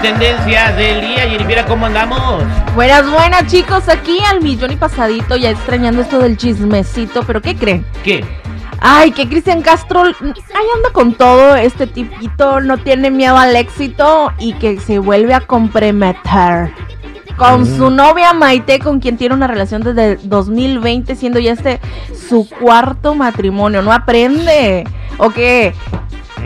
Las tendencias del día. Jennifiera, ¿cómo andamos? Buenas, buenas chicos, aquí al millón y pasadito, ya extrañando esto del chismecito, pero ¿qué creen? ¿Qué? Ay, que Cristian Castro, ahí anda con todo, este tipito no tiene miedo al éxito y que se vuelve a comprometer con su novia Maite, con quien tiene una relación desde 2020, siendo ya este su cuarto matrimonio. ¿No aprende? ¿O qué?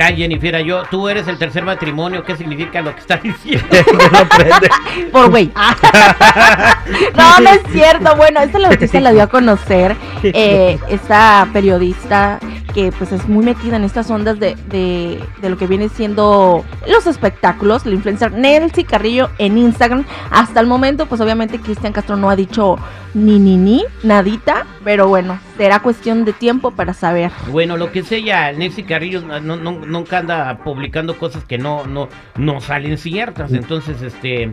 Ay, Jennifiera, yo, tú eres el tercer matrimonio. ¿Qué significa lo que estás diciendo? Por güey. no, no es cierto. Bueno, esta la noticia la dio a conocer eh, esta periodista que pues es muy metida en estas ondas de, de, de, lo que viene siendo los espectáculos, la influencer Nancy Carrillo en Instagram. Hasta el momento, pues obviamente Cristian Castro no ha dicho ni ni ni, nadita, pero bueno, será cuestión de tiempo para saber. Bueno, lo que sé ya, Nancy Carrillo no, no, nunca anda publicando cosas que no, no, no salen ciertas, entonces este...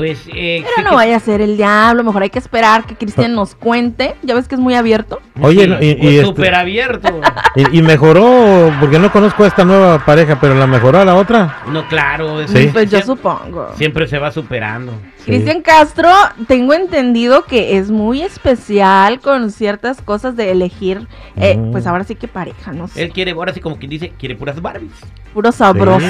Pues, eh, Pero no vaya a ser el diablo, mejor hay que esperar que Cristian nos cuente. Ya ves que es muy abierto. Oye, sí, y, pues y súper este- abierto. y, y mejoró, porque no conozco a esta nueva pareja, pero la mejoró a la otra. No, claro. es- Sí. Pues yo siempre, supongo. siempre se va superando. Cristian Castro, tengo entendido que es muy especial con ciertas cosas de elegir, eh, Mm. pues ahora sí que pareja, no sé. Él quiere, ahora sí como quien dice, quiere puras Barbies. Puro sabroso.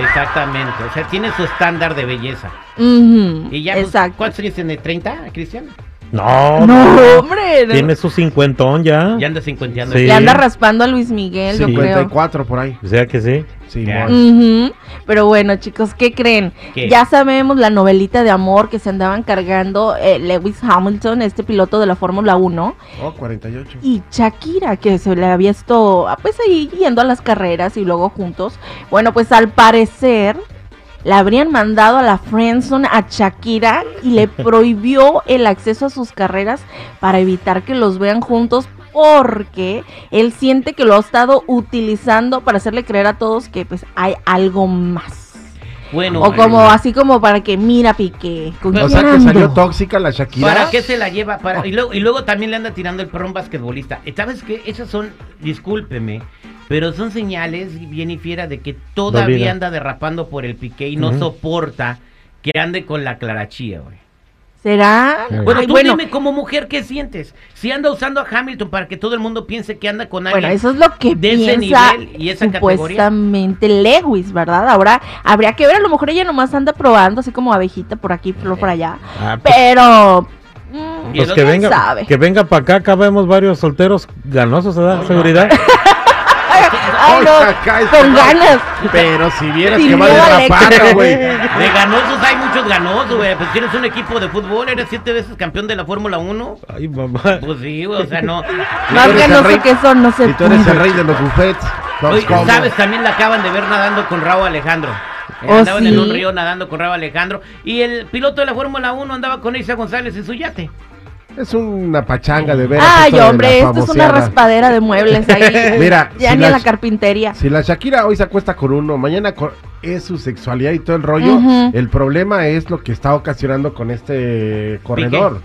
Exactamente, o sea, tiene su estándar de belleza. Y ya, pues, Exacto. ¿cuántos años tiene? ¿30, Cristian? No, No, hombre. no. Tiene su cincuentón ya. Ya anda cincuenteando. Sí. Le anda raspando a Luis Miguel, yo creo. 54 por ahí. O sea que sí. Sí, Ya. Ujú, Pero bueno, chicos, ¿qué creen? ¿Qué? Ya sabemos la novelita de amor que se andaban cargando eh, Lewis Hamilton, este piloto de la Fórmula 1, Oh, 48. y Shakira, que se le había visto ah, pues ahí yendo a las carreras y luego juntos. Bueno, pues al parecer la habrían mandado a la friendzone a Shakira y le prohibió el acceso a sus carreras para evitar que los vean juntos porque él siente que lo ha estado utilizando para hacerle creer a todos que pues hay algo más. Bueno, O como eh, así como para que mira Piqué. ¿con Pero, O sea que salió ando?". tóxica la Shakira. ¿Para qué se la lleva? Para, y, luego, y luego también le anda tirando el perro a un basquetbolista. ¿Y ¿Sabes qué? Esas son, discúlpeme, pero son señales bien y fiera de que todavía anda derrapando por el piqué y no soporta que ande con la clarachía, güey. ¿Será? Sí. Bueno, Ay, tú bueno, dime como mujer qué sientes. Si anda usando a Hamilton para que todo el mundo piense que anda con alguien. Bueno, eso es lo que de ese piensa nivel y esa categoría. supuestamente Lewis, ¿verdad? Ahora habría que ver, a lo mejor ella nomás anda probando así como abejita por aquí, flor por allá. Ah, pues, Pero mm, pues que venga, sabe. que venga para acá, acá vemos varios solteros ganosos, ¿verdad? Seguridad. Ay, no, con ganas. Pero si vieras Sin que va al derrapando, éxito. güey. De ganosos hay muchos ganosos, güey. Pues tienes un equipo de fútbol, eres siete veces campeón de la Fórmula 1. Ay, mamá. Pues sí, güey, o sea, no. Más eres el ganoso rey- que son, no se Y tú eres el rey de los buffets. Oye. ¿sabes? También la acaban de ver nadando con Raúl Alejandro. Eh, ¿Oh, Andaban en un río nadando con Raúl Alejandro. Y el piloto de la Fórmula 1 andaba con Isa González en su yate. Es una pachanga de ver. Ay, hombre, esto es una raspadera de muebles ahí. Mira, ya si ni a la- la carpintería. Si la Shakira hoy se acuesta con uno, mañana con- es su sexualidad y todo el rollo. El problema es lo que está ocasionando con este corredor.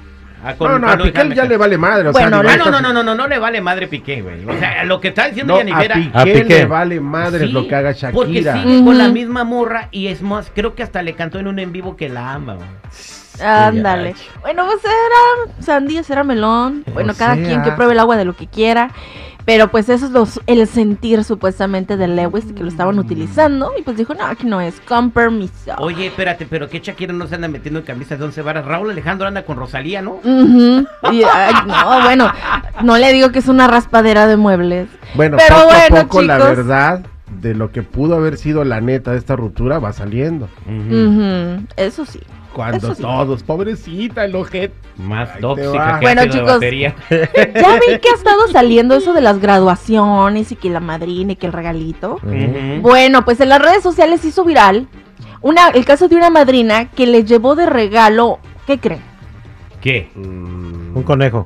Ah, con No, no, a Piqué ya le vale madre. O Bueno, sea, Ah, no, estas- no, no, no, no le vale madre Piqué, güey. O sea, lo que está diciendo No, Jennifer. a Piqué, A Piqué. le vale madre Sí, lo que haga Porque Shakira. con la misma morra y es más, creo que hasta le cantó en un en vivo que la ama, güey. Ándale. Bueno, pues era sandía, será melón. Bueno, O cada sea. quien que pruebe el agua de lo que quiera. Pero pues eso es los- el sentir supuestamente de Lewis que lo estaban utilizando. Y pues dijo, no, aquí no es, con permiso. Oye, espérate, pero que Shakira no se anda metiendo en camisas de once varas. Raúl Alejandro anda con Rosalía, ¿no? Ujú. Y, ay, no, bueno, no le digo que es una raspadera de muebles. Bueno, Pero poco bueno, a poco la verdad de lo que pudo haber sido la neta de esta ruptura va saliendo. Ujú, Eso sí. Cuando sí. todos, pobrecita, el ojete. Más te tóxica que Bueno, chicos. batería. Ya ven que ha estado saliendo eso de las graduaciones y que la madrina y que el regalito. Bueno, pues en las redes sociales hizo viral una, el caso de una madrina que le llevó de regalo ¿Qué creen? ¿Qué? Mm, Un conejo.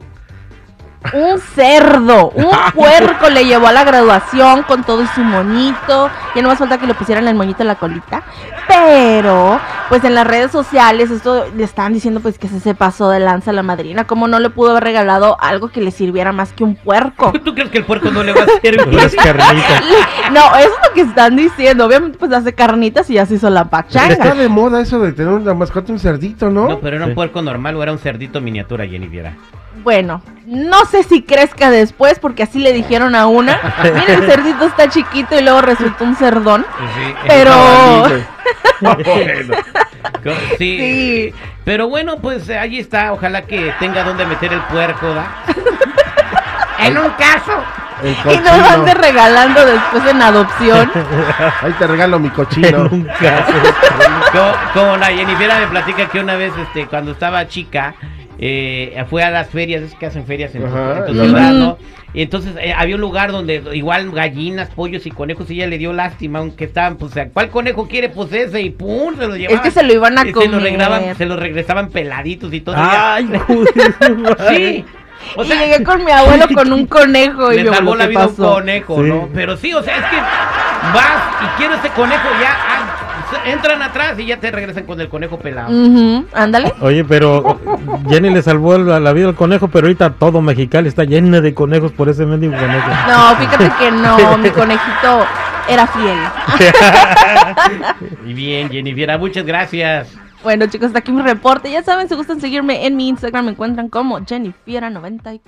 Un cerdo, un puerco le llevó a la graduación con todo y su moñito. Ya no más falta que le pusieran el moñito en la colita. Pero, pues en las redes sociales, esto le estaban diciendo pues que se, se pasó de lanza a la madrina. ¿Cómo no le pudo haber regalado algo que le sirviera más que un puerco? ¿Tú crees que el puerco no le va a servir? Las carnitas. No, eso es lo que están diciendo. Obviamente, pues hace carnitas y ya se hizo la Está pachanga. de moda eso de tener una mascota, un cerdito, ¿no? No, pero era un Sí. puerco normal o era un cerdito miniatura, Jenny Viera. Bueno, no sé si crezca después, porque así le dijeron a una. Mira, el cerdito está chiquito y luego resultó un cerdón. Sí, Pero. Bueno. Sí. Sí. Pero bueno, pues eh, ahí está. Ojalá que tenga donde meter el puerco, ¿da? en un caso. Y nos cochino. ande regalando después en adopción. Ahí te regalo mi cochino. En un caso. Como, como la Jennifer me platica que una vez, este, cuando estaba chica, eh, fue a las ferias, es que hacen ferias en, Ajá, en ciudad. ¿no? Y entonces eh, había un lugar donde igual gallinas, pollos y conejos, y ella le dio lástima, aunque estaban, pues, ¿cuál conejo quiere? Pues ese, y pum, se lo llevaban. que se lo iban a Y Se lo, comer. regresaban, se lo regresaban peladitos y todo. y Ay, joder. sí. O y sea, llegué con mi abuelo con un conejo y le yo, salvó la vida un conejo, Sí. ¿no? Pero sí, o sea, es que vas y quiero ese conejo, ya entran atrás y ya te regresan con el conejo pelado. Ándale. Oye, pero Jenny le salvó la, la vida al conejo, pero ahorita todo Mexicali está lleno de conejos por ese mendigo conejo. No, fíjate que no, mi conejito era fiel. Y bien, Jennifer, muchas gracias. Bueno, chicos, hasta aquí mi reporte. Ya saben, si gustan seguirme en mi Instagram, me encuentran como Jennifiera94.